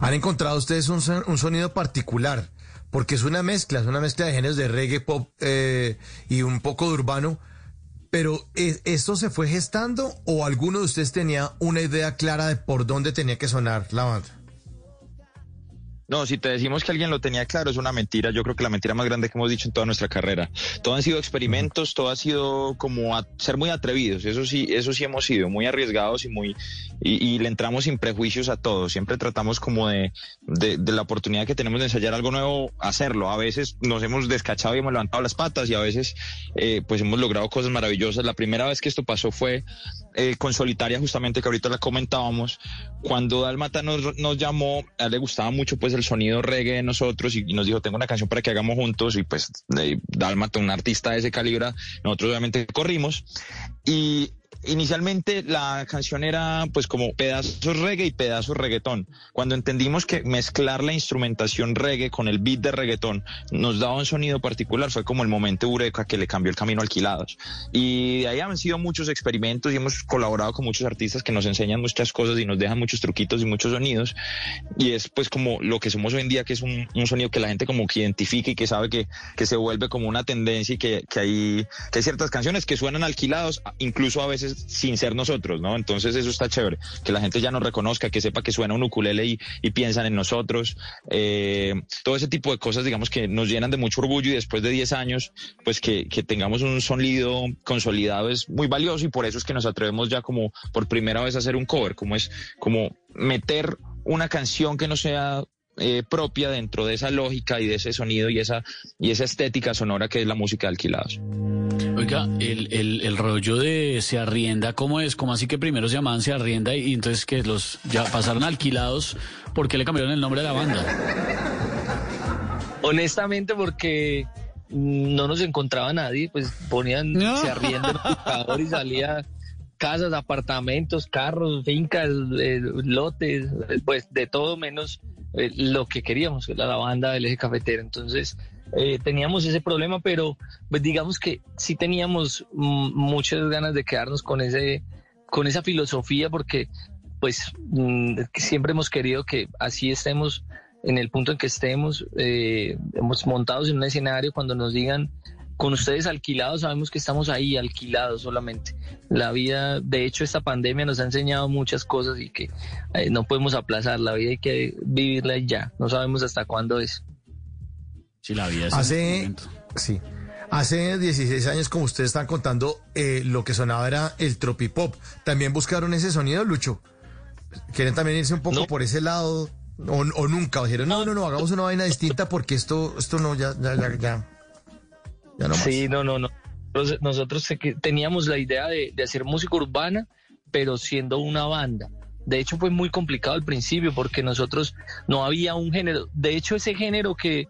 ¿Han encontrado ustedes un, un sonido particular? Porque es una mezcla, es una mezcla de géneros de reggae, pop eh, y un poco de urbano. Pero ¿e- ¿esto se fue gestando o alguno de ustedes tenía una idea clara de por dónde tenía que sonar la banda? No, si te decimos que alguien lo tenía claro, es una mentira. Yo creo que la mentira más grande que hemos dicho en toda nuestra carrera. Todo han sido experimentos, todo ha sido como a- ser muy atrevidos. Eso sí, eso sí hemos sido muy arriesgados y muy y, le entramos sin prejuicios a todo. Siempre tratamos como de, de, de la oportunidad que tenemos de ensayar algo nuevo, hacerlo. A veces nos hemos descachado y hemos levantado las patas y a veces eh, pues hemos logrado cosas maravillosas. La primera vez que esto pasó fue eh, con Solitaria, justamente que ahorita la comentábamos, cuando Dalmata nos, nos llamó, a él le gustaba mucho pues el sonido reggae de nosotros y, y nos dijo, tengo una canción para que hagamos juntos y pues eh, Dalmata, un artista de ese calibre, nosotros obviamente corrimos. Y inicialmente la canción era pues como pedazos reggae y pedazos reggaetón. Cuando entendimos que mezclar la instrumentación reggae con el beat de reggaetón nos daba un sonido particular, fue como el momento eureka que le cambió el camino alquilados. Y de ahí han sido muchos experimentos y hemos colaborado con muchos artistas que nos enseñan muchas cosas y nos dejan muchos truquitos y muchos sonidos. Y es pues como lo que somos hoy en día, que es un, un sonido que la gente como que identifica y que sabe que, que se vuelve como una tendencia y que, que, hay, que hay ciertas canciones que suenan alquilados, incluso a veces sin ser nosotros, ¿no? Entonces eso está chévere, que la gente ya nos reconozca, que sepa que suena un ukulele y, y piensan en nosotros. Eh, todo ese tipo de cosas, digamos, que nos llenan de mucho orgullo y después de 10 años, pues que, que tengamos un sonido consolidado es muy valioso y por eso es que nos atrevemos ya como por primera vez a hacer un cover, como es como meter una canción que no sea eh, propia dentro de esa lógica y de ese sonido y esa, y esa estética sonora que es la música de alquilados. Oiga, el, el, el rollo de se arrienda, ¿cómo es? ¿Cómo así que primero se llamaban se arrienda y, y entonces que los ya pasaron a alquilados? ¿Por qué le cambiaron el nombre de la banda? Honestamente, porque no nos encontraba nadie, pues ponían, No. se arrienda el buscador y salía casas, apartamentos, carros, fincas, eh, lotes, pues de todo menos eh, lo que queríamos, que era la banda del eje cafetero. Entonces eh, teníamos ese problema, pero pues digamos que sí teníamos mm, muchas ganas de quedarnos con ese, con esa filosofía, porque pues mm, siempre hemos querido que así estemos en el punto en que estemos, eh, hemos montados en un escenario cuando nos digan con ustedes alquilados, sabemos que estamos ahí alquilados solamente. La vida, de hecho, esta pandemia nos ha enseñado muchas cosas y que eh, no podemos aplazar. La vida hay que vivirla ya. No sabemos hasta cuándo es. Sí, la vida es Hace- ese momento. Sí. Hace 16 años, como ustedes están contando, eh, lo que sonaba era el tropipop. ¿También buscaron ese sonido, Lucho? ¿Quieren también irse un poco No. por ese lado? ¿O, o nunca? ¿O dijeron, no, no, no, hagamos una vaina distinta porque esto, esto no, ya, ya, ya, ya. Ya no. Sí, no, no, no. Nosotros, nosotros teníamos la idea de, de hacer música urbana, pero siendo una banda. De hecho, fue muy complicado al principio porque nosotros no había un género. De hecho, ese género que,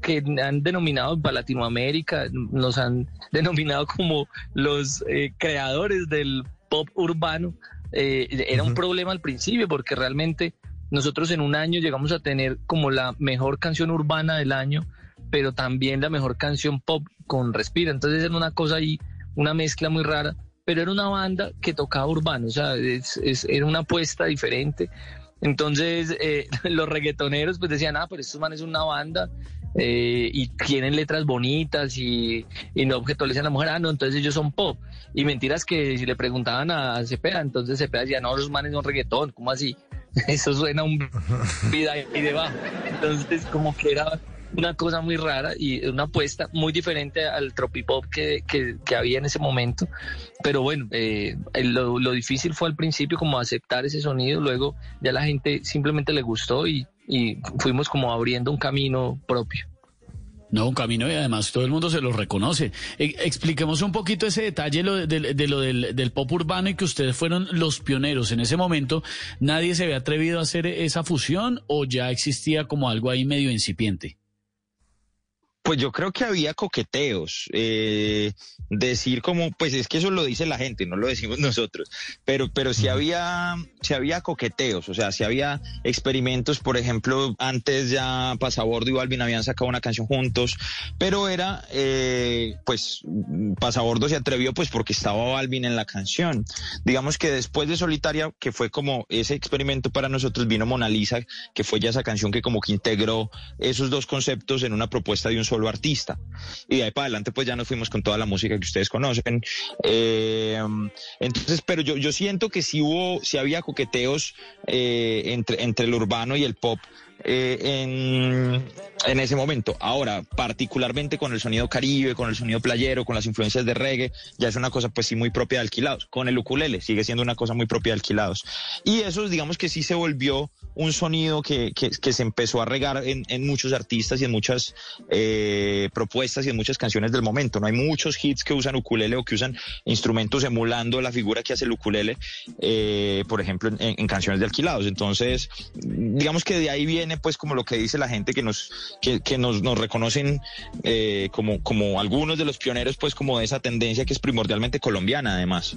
que han denominado para Latinoamérica, nos han denominado como los eh, creadores del pop urbano, eh, era un problema al principio porque realmente nosotros en un año llegamos a tener como la mejor canción urbana del año, pero también la mejor canción pop con Respira. Entonces era una cosa ahí, una mezcla muy rara, pero era una banda que tocaba urbano, o sea, es- es- era una apuesta diferente. Entonces eh, los reggaetoneros pues decían, ah, pero estos manes es una banda eh, y tienen letras bonitas y, y no decían a la mujer, ah, no, entonces ellos son pop. Y mentiras que si le preguntaban a Cepeda, entonces Cepeda decía, no, los manes son reggaetón, ¿cómo así? Eso suena un vida ahí debajo. Entonces como que era una cosa muy rara y una apuesta muy diferente al tropipop que, que, había en ese momento. Pero bueno, eh, lo, difícil fue al principio como aceptar ese sonido, luego ya la gente simplemente le gustó y, fuimos como abriendo un camino propio. No, un camino y además todo el mundo se lo reconoce. Eh, expliquemos un poquito ese detalle de, lo del, pop urbano y que ustedes fueron los pioneros. En ese momento, ¿nadie se había atrevido a hacer esa fusión o ya existía como algo ahí medio incipiente? Pues yo creo que había coqueteos. Eh, decir como, pues es que eso lo dice la gente, no lo decimos nosotros. Pero, pero sí había, sí había coqueteos, o sea, sí había experimentos. Por ejemplo, antes ya Pasabordo y Balvin habían sacado una canción juntos, pero era, eh, pues, Pasabordo se atrevió, pues, porque estaba Balvin en la canción. Digamos que después de Solitaria, que fue como ese experimento para nosotros, vino Mona Lisa, que fue ya esa canción que como que integró esos dos conceptos en una propuesta de un solo artista. Y de ahí para adelante pues ya nos fuimos con toda la música que ustedes conocen. Eh, entonces, pero yo, yo siento que sí hubo, sí había coqueteos eh, entre, entre el urbano y el pop eh, en, en, ese momento. Ahora, particularmente con el sonido caribe, con el sonido playero, con las influencias de reggae, ya es una cosa pues sí muy propia de alquilados. Con el ukulele sigue siendo una cosa muy propia de alquilados. Y eso digamos que sí se volvió un sonido que, que, se empezó a regar en, en, muchos artistas y en muchas eh, propuestas y en muchas canciones del momento. No hay muchos hits que usan ukulele o que usan instrumentos emulando la figura que hace el ukulele, eh, por ejemplo, en, en canciones de alquilados. Entonces, digamos que de ahí viene pues como lo que dice la gente que nos que, que nos, nos, reconocen eh, como como algunos de los pioneros pues como de esa tendencia que es primordialmente colombiana además.